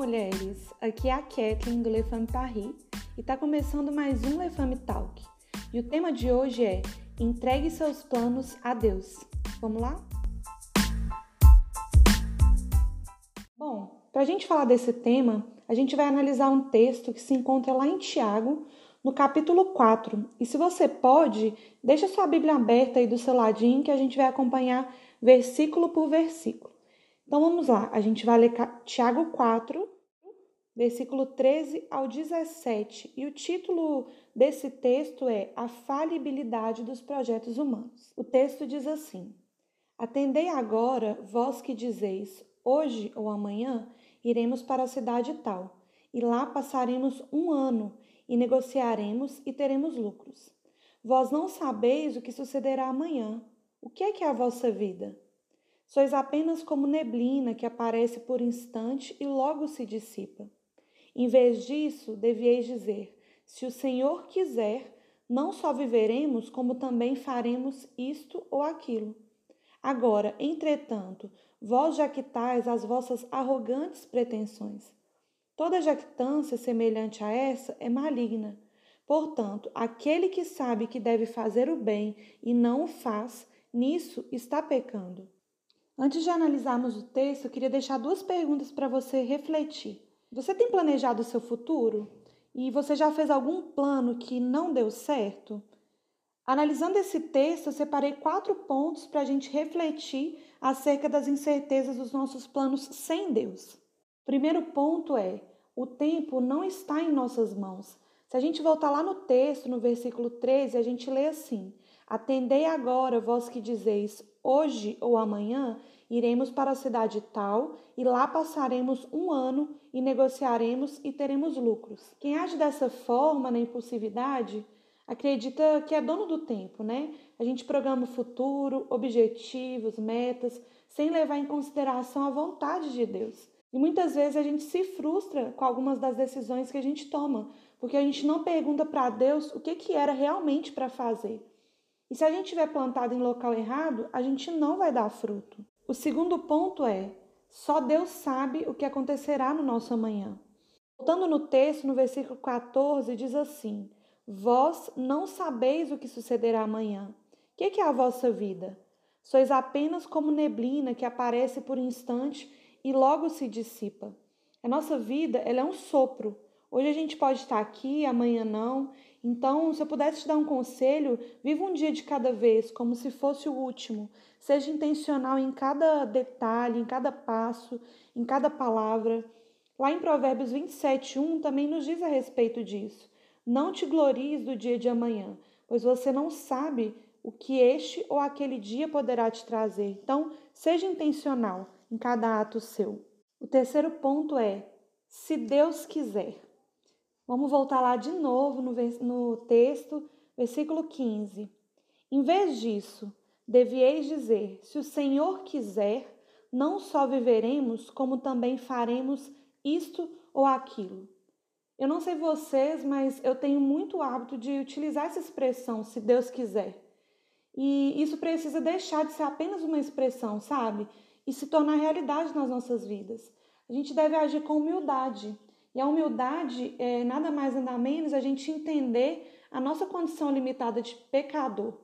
mulheres! Aqui é a Kathleen do Le Femme Paris e está começando mais um Le Femme Talk. E o tema de hoje é Entregue seus planos a Deus. Vamos lá? Bom, para a gente falar desse tema, a gente vai analisar um texto que se encontra lá em Tiago, no capítulo 4. E se você pode, deixa sua Bíblia aberta aí do seu ladinho que a gente vai acompanhar versículo por versículo. Então vamos lá, a gente vai ler Tiago 4, versículo 13 ao 17. E o título desse texto é A Falibilidade dos Projetos Humanos. O texto diz assim: Atendei agora, vós que dizeis, hoje ou amanhã iremos para a cidade tal, e lá passaremos um ano, e negociaremos e teremos lucros. Vós não sabeis o que sucederá amanhã. O que é que é a vossa vida? Sois apenas como neblina que aparece por instante e logo se dissipa. Em vez disso, devieis dizer: se o Senhor quiser, não só viveremos, como também faremos isto ou aquilo. Agora, entretanto, vós jactais as vossas arrogantes pretensões. Toda jactância semelhante a essa é maligna. Portanto, aquele que sabe que deve fazer o bem e não o faz, nisso está pecando. Antes de analisarmos o texto, eu queria deixar duas perguntas para você refletir. Você tem planejado o seu futuro? E você já fez algum plano que não deu certo? Analisando esse texto, eu separei quatro pontos para a gente refletir acerca das incertezas dos nossos planos sem Deus. Primeiro ponto é: o tempo não está em nossas mãos. Se a gente voltar lá no texto, no versículo 13, a gente lê assim: Atendei agora, vós que dizeis, hoje ou amanhã iremos para a cidade tal e lá passaremos um ano e negociaremos e teremos lucros. Quem age dessa forma, na impulsividade, acredita que é dono do tempo, né? A gente programa o futuro, objetivos, metas, sem levar em consideração a vontade de Deus. E muitas vezes a gente se frustra com algumas das decisões que a gente toma, porque a gente não pergunta para Deus o que, que era realmente para fazer. E se a gente tiver plantado em local errado, a gente não vai dar fruto. O segundo ponto é: só Deus sabe o que acontecerá no nosso amanhã. Voltando no texto, no versículo 14, diz assim: Vós não sabeis o que sucederá amanhã. O que é a vossa vida? Sois apenas como neblina que aparece por instante e logo se dissipa. A nossa vida ela é um sopro. Hoje a gente pode estar aqui, amanhã não, então, se eu pudesse te dar um conselho, viva um dia de cada vez, como se fosse o último. Seja intencional em cada detalhe, em cada passo, em cada palavra. Lá em Provérbios 27, 1 também nos diz a respeito disso. Não te glories do dia de amanhã, pois você não sabe o que este ou aquele dia poderá te trazer. Então, seja intencional em cada ato seu. O terceiro ponto é: se Deus quiser. Vamos voltar lá de novo no, no texto, versículo 15. Em vez disso, devieis dizer: se o Senhor quiser, não só viveremos, como também faremos isto ou aquilo. Eu não sei vocês, mas eu tenho muito hábito de utilizar essa expressão, se Deus quiser. E isso precisa deixar de ser apenas uma expressão, sabe? E se tornar realidade nas nossas vidas. A gente deve agir com humildade. E a humildade é nada mais nada menos a gente entender a nossa condição limitada de pecador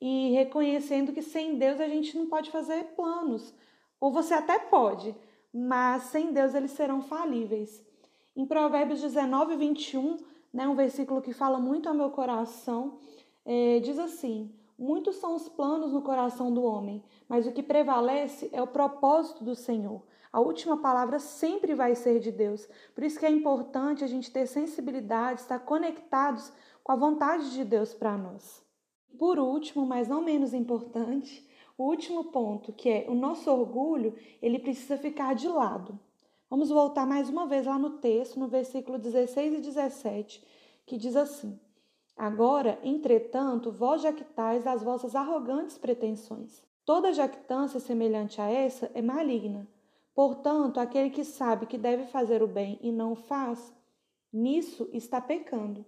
e reconhecendo que sem Deus a gente não pode fazer planos. Ou você até pode, mas sem Deus eles serão falíveis. Em Provérbios 19, 21, né, um versículo que fala muito ao meu coração, é, diz assim: Muitos são os planos no coração do homem, mas o que prevalece é o propósito do Senhor. A última palavra sempre vai ser de Deus. Por isso que é importante a gente ter sensibilidade, estar conectados com a vontade de Deus para nós. Por último, mas não menos importante, o último ponto, que é o nosso orgulho, ele precisa ficar de lado. Vamos voltar mais uma vez lá no texto, no versículo 16 e 17, que diz assim: Agora, entretanto, vós jactais as vossas arrogantes pretensões. Toda jactância semelhante a essa é maligna. Portanto, aquele que sabe que deve fazer o bem e não faz, nisso está pecando.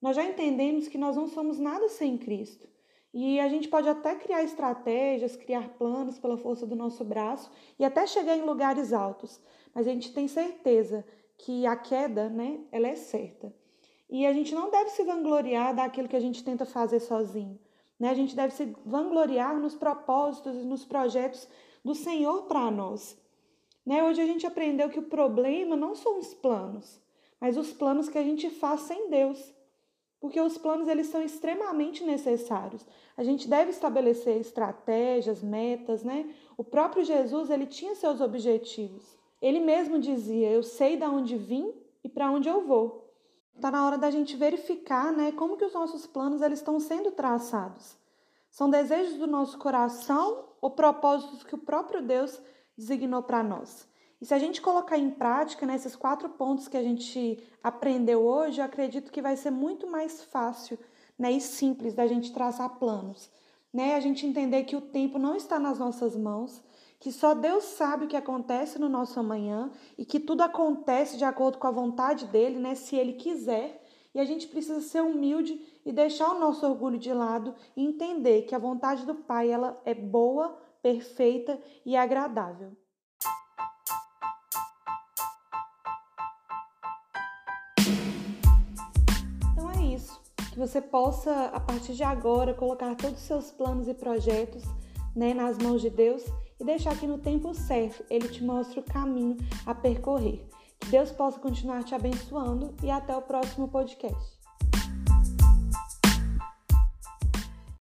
Nós já entendemos que nós não somos nada sem Cristo. E a gente pode até criar estratégias, criar planos pela força do nosso braço e até chegar em lugares altos, mas a gente tem certeza que a queda, né, ela é certa. E a gente não deve se vangloriar daquilo que a gente tenta fazer sozinho. Né? A gente deve se vangloriar nos propósitos e nos projetos do Senhor para nós. Né? Hoje a gente aprendeu que o problema não são os planos, mas os planos que a gente faz sem Deus. Porque os planos eles são extremamente necessários. A gente deve estabelecer estratégias, metas, né? O próprio Jesus, ele tinha seus objetivos. Ele mesmo dizia: "Eu sei de onde vim e para onde eu vou". Está na hora da gente verificar né, como que os nossos planos eles estão sendo traçados. São desejos do nosso coração ou propósitos que o próprio Deus designou para nós? E se a gente colocar em prática né, quatro pontos que a gente aprendeu hoje, eu acredito que vai ser muito mais fácil né, e simples da gente traçar planos. Né? A gente entender que o tempo não está nas nossas mãos, que só Deus sabe o que acontece no nosso amanhã e que tudo acontece de acordo com a vontade dele, né, se ele quiser. E a gente precisa ser humilde e deixar o nosso orgulho de lado e entender que a vontade do Pai ela é boa, perfeita e agradável. Então é isso. Que você possa, a partir de agora, colocar todos os seus planos e projetos né, nas mãos de Deus e deixar que no tempo certo Ele te mostre o caminho a percorrer. Que Deus possa continuar te abençoando e até o próximo podcast.